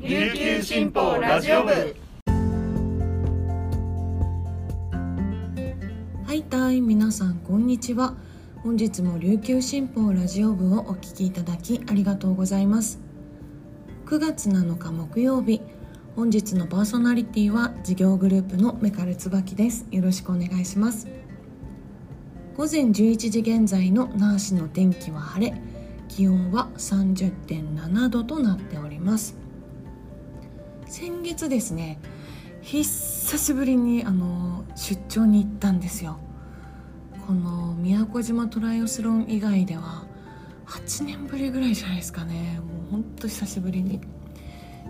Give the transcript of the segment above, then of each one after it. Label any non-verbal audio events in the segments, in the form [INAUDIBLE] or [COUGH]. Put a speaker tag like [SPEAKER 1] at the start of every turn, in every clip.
[SPEAKER 1] 琉球新報ラジオ部。
[SPEAKER 2] はいたい皆さんこんにちは。本日も琉球新報ラジオ部をお聞きいただきありがとうございます。9月7日木曜日本日のパーソナリティは事業グループのメカル椿です。よろしくお願いします。午前11時現在の那覇市の天気は晴れ気温は30.7度となっております。先月ですね久しぶりにあの出張に行ったんですよ。この宮古島トライオスロン以外では8年ぶりぐらいじゃないですかね。もうほんと久しぶりに。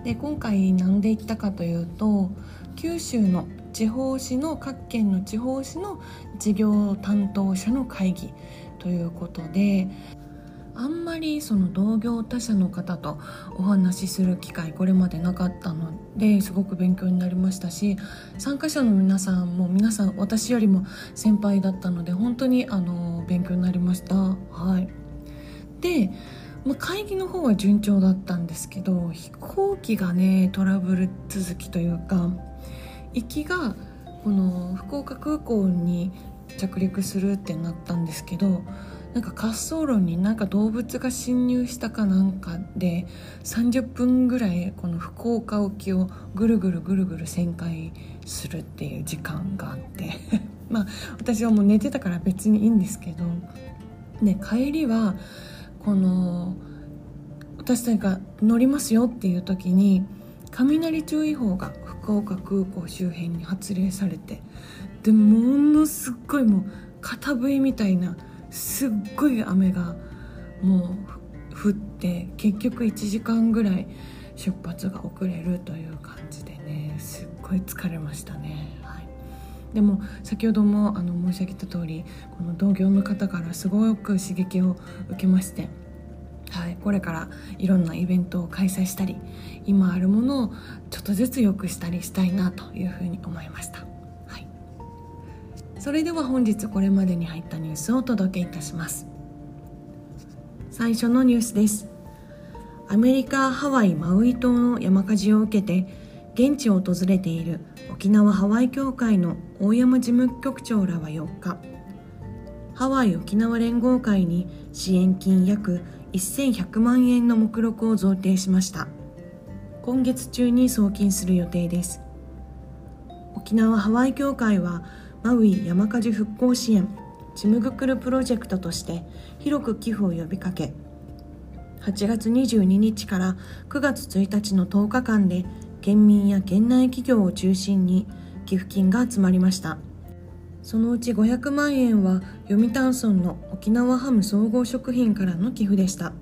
[SPEAKER 2] で今回何で行ったかというと九州の地方紙の各県の地方紙の事業担当者の会議ということであんまりその同業他社の方とお話しする機会これまでなかったのですごく勉強になりましたし参加者の皆さんも皆さん私よりも先輩だったので本当にあの勉強になりました。はい。で、まあ、会議の方は順調だったんですけど飛行機がねトラブル続きというか行きがこの福岡空港に着陸するってなったんですけどなんか滑走路になんか動物が侵入したかなんかで30分ぐらいこの福岡沖をぐるぐるぐるぐる旋回するっていう時間があって。[LAUGHS] まあ私はもう寝てたから別にいいんですけど、ね、帰りはこの私たちが乗りますよっていう時に雷注意報が福岡空港周辺に発令されてでものすっごいもう片笛みたいなすっごい雨がもう降って結局1時間ぐらい出発が遅れるという感じでねすっごい疲れましたね。はい、でも先ほどもあの申し上げた通りこの同業の方からすごく刺激を受けまして、はい、これからいろんなイベントを開催したり今あるものをちょっとずつ良くしたりしたいなというふうに思いました。それでは本日これまでに入ったニュースをお届けいたします。最初のニュースです。アメリカ・ハワイ・マウイ島の山火事を受けて現地を訪れている沖縄ハワイ協会の大山事務局長らは4日ハワイ沖縄連合会に支援金約1100万円の目録を贈呈しました。今月中に送金する予定です。沖縄ハワイ協会はマウイ山火事復興支援チムグクルプロジェクトとして広く寄付を呼びかけ8月22日から9月1日の10日間で県民や県内企業を中心に寄付金が集まりました。そのうち500万円は読谷村の沖縄ハム総合食品からの寄付でした。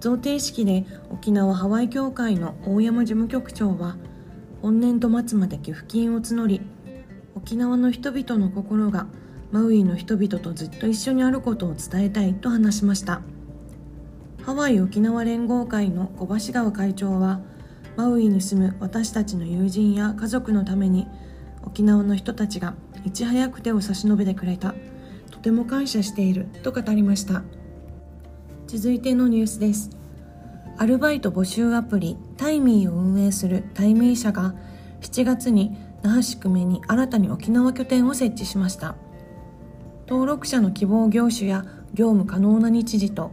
[SPEAKER 2] 贈呈式で沖縄ハワイ協会の大山事務局長は本年度末まで寄付金を募り沖縄の人々の心がマウイの人々とずっと一緒にあることを伝えたいと話しました。ハワイ沖縄連合会の小橋川会長はマウイに住む私たちの友人や家族のために沖縄の人たちがいち早く手を差し伸べてくれた。とても感謝していると語りました。続いてのニュースです。アルバイト募集アプリタイミーを運営するタイミー社が7月に那覇市久米に新たに沖縄拠点を設置しました。登録者の希望業種や業務可能な日時と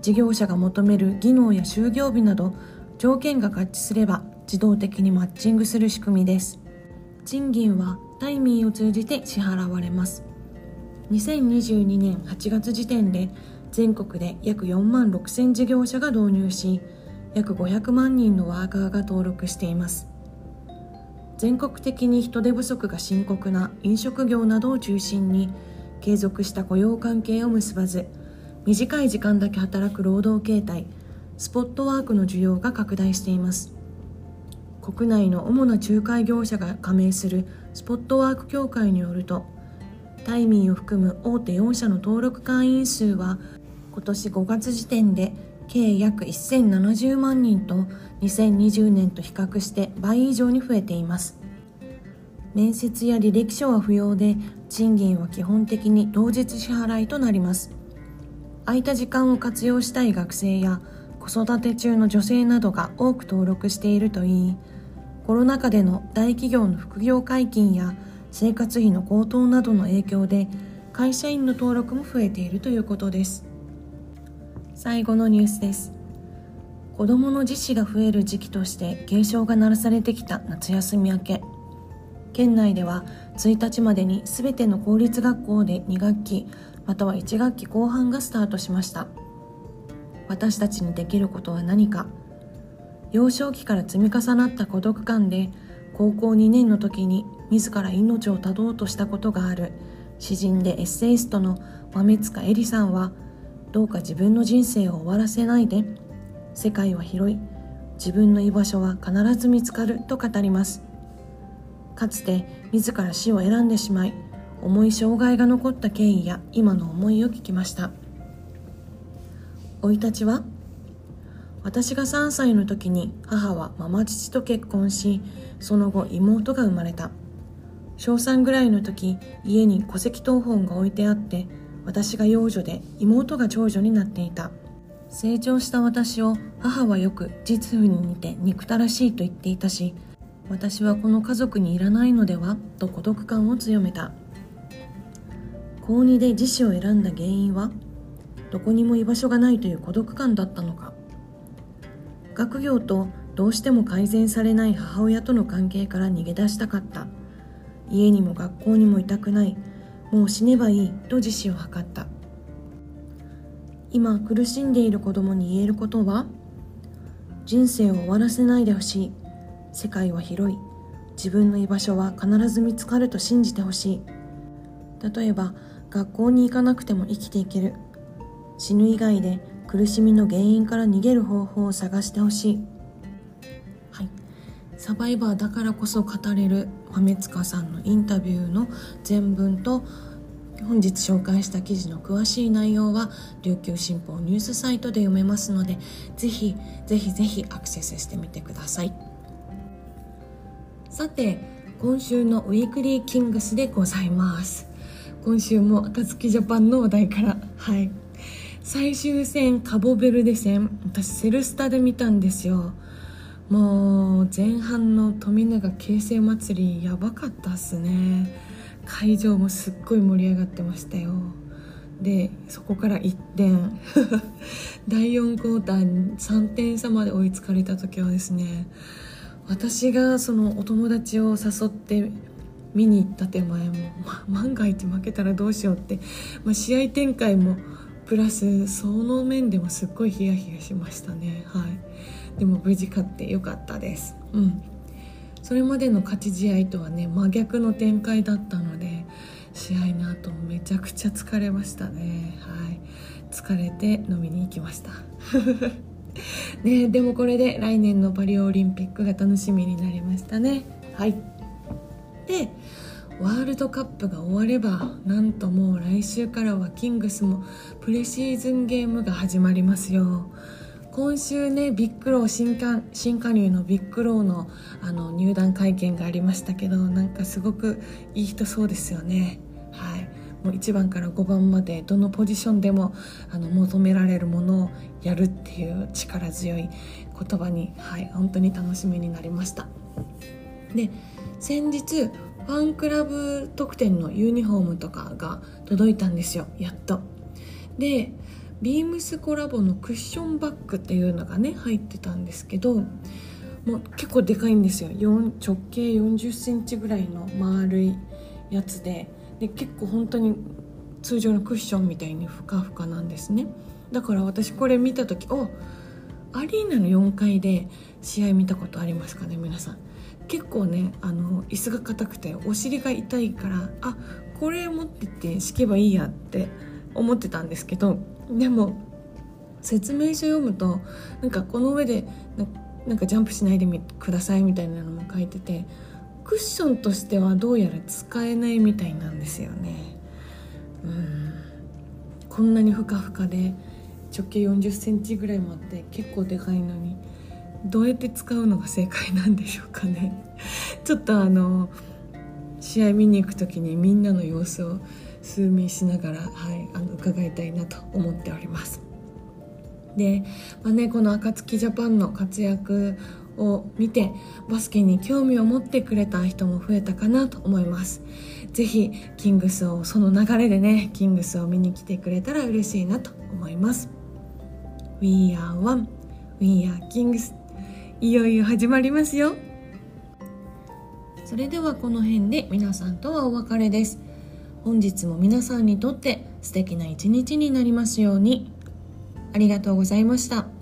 [SPEAKER 2] 事業者が求める技能や就業日など条件が合致すれば自動的にマッチングする仕組みです。賃金はタイミーを通じて支払われます。2022年8月時点で全国で約4万6000事業者が導入し約500万人のワーカーが登録しています。全国的に人手不足が深刻な飲食業などを中心に継続した雇用関係を結ばず短い時間だけ働く労働形態スポットワークの需要が拡大しています。国内の主な仲介業者が加盟するスポットワーク協会によるとタイミーを含む大手4社の登録会員数は今年5月時点で計約1070万人と2020年と比較して倍以上に増えています。面接や履歴書は不要で賃金は基本的に当日支払いとなります。空いた時間を活用したい学生や子育て中の女性などが多く登録しているといいコロナ禍での大企業の副業解禁や生活費の高騰などの影響で会社員の登録も増えているということです。最後のニュースです。子どもの自死が増える時期として警鐘が鳴らされてきた夏休み明け。県内では1日までに全ての公立学校で2学期または1学期後半がスタートしました。私たちにできることは何か。幼少期から積み重なった孤独感で高校2年の時に自ら命を絶とうとしたことがある。詩人でエッセイストの豆塚恵里さんはどうか自分の人生を終わらせないで。世界は広い。自分の居場所は必ず見つかる。と語ります。かつて自ら死を選んでしまい重い障害が残った経緯や今の思いを聞きました。生い立ちは私が3歳の時に母はママ父と結婚しその後妹が生まれた。小3ぐらいの時家に戸籍謄本が置いてあって私が養女で妹が長女になっていた。成長した私を母はよく実父に似て憎たらしいと言っていたし私はこの家族にいらないのではと孤独感を強めた。高2で自死を選んだ原因はどこにも居場所がないという孤独感だったのか。学業とどうしても改善されない母親との関係から逃げ出したかった。家にも学校にもいたくない。もう死ねばいいと自死を図った。今苦しんでいる子供に言えることは人生を終わらせないでほしい。世界は広い。自分の居場所は必ず見つかると信じてほしい。例えば学校に行かなくても生きていける。死ぬ以外で苦しみの原因から逃げる方法を探してほしい、はい、サバイバーだからこそ語れる豆塚さんのインタビューの全文と本日紹介した記事の詳しい内容は琉球新報ニュースサイトで読めますのでぜひぜひぜひアクセスしてみてください。さて今週のウィークリーキングスでございます。今週も赤月ジャパンの話題からはい。最終戦カボベルデ戦私セルスタで見たんですよ。もう前半の富永京成祭りやばかったっすね。会場もすっごい盛り上がってましたよ。でそこから1点 [LAUGHS] 第4クォーター3点差まで追いつかれた時はですね私がそのお友達を誘って見に行った手前も、ま、万が一負けたらどうしようって、まあ、試合展開もプラスその面でもすっごいヒヤヒヤしましたね。はい。でも無事勝ってよかったです。うん。それまでの勝ち試合とはね真逆の展開だったので試合の後めちゃくちゃ疲れましたね。はい。疲れて飲みに行きました。[LAUGHS] ねでもこれで来年のパリオリンピックが楽しみになりましたね。はい。でワールドカップが終わればなんともう来週からはキングスもプレシーズンゲームが始まりますよ。今週ねビッグロー新加新加入のビッグローのあの入団会見がありましたけどなんかすごくいい人そうですよね。はい。もう1番から5番までどのポジションでもあの求められるものをやるっていう力強い言葉に、はい、本当に楽しみになりました。で先日ファンクラブ特典のユニフォームとかが届いたんですよ。やっと。でビームスコラボのクッションバッグっていうのがね入ってたんですけどもう結構でかいんですよ。直径4 0センチぐらいの丸いやつで。で結構本当に通常のクッションみたいにふかふかなんですね。だから私これ見た時おアリーナの4階で試合見たことありますかね皆さん。結構ねあの椅子が硬くてお尻が痛いからあこれ持ってって敷けばいいやって思ってたんですけどでも説明書読むとなんかこの上でなんかジャンプしないでくださいみたいなのも書いててクッションとしてはどうやら使えないみたいなんですよね。うん。こんなにふかふかで直径4 0センチぐらいもあって結構でかいのにどうやって使うのが正解なんでしょうかね。ちょっとあの試合見に行く時にみんなの様子を数名しながら、はい、あの伺いたいなと思っております。で、まあね、この暁ジャパンの活躍を見てバスケに興味を持ってくれた人も増えたかなと思います。ぜひキングスをその流れでねキングスを見に来てくれたら嬉しいなと思います。We are one. We are kings. いよいよ始まりますよ。それではこの辺で皆さんとはお別れです。本日も皆さんにとって素敵な一日になりますようにありがとうございました。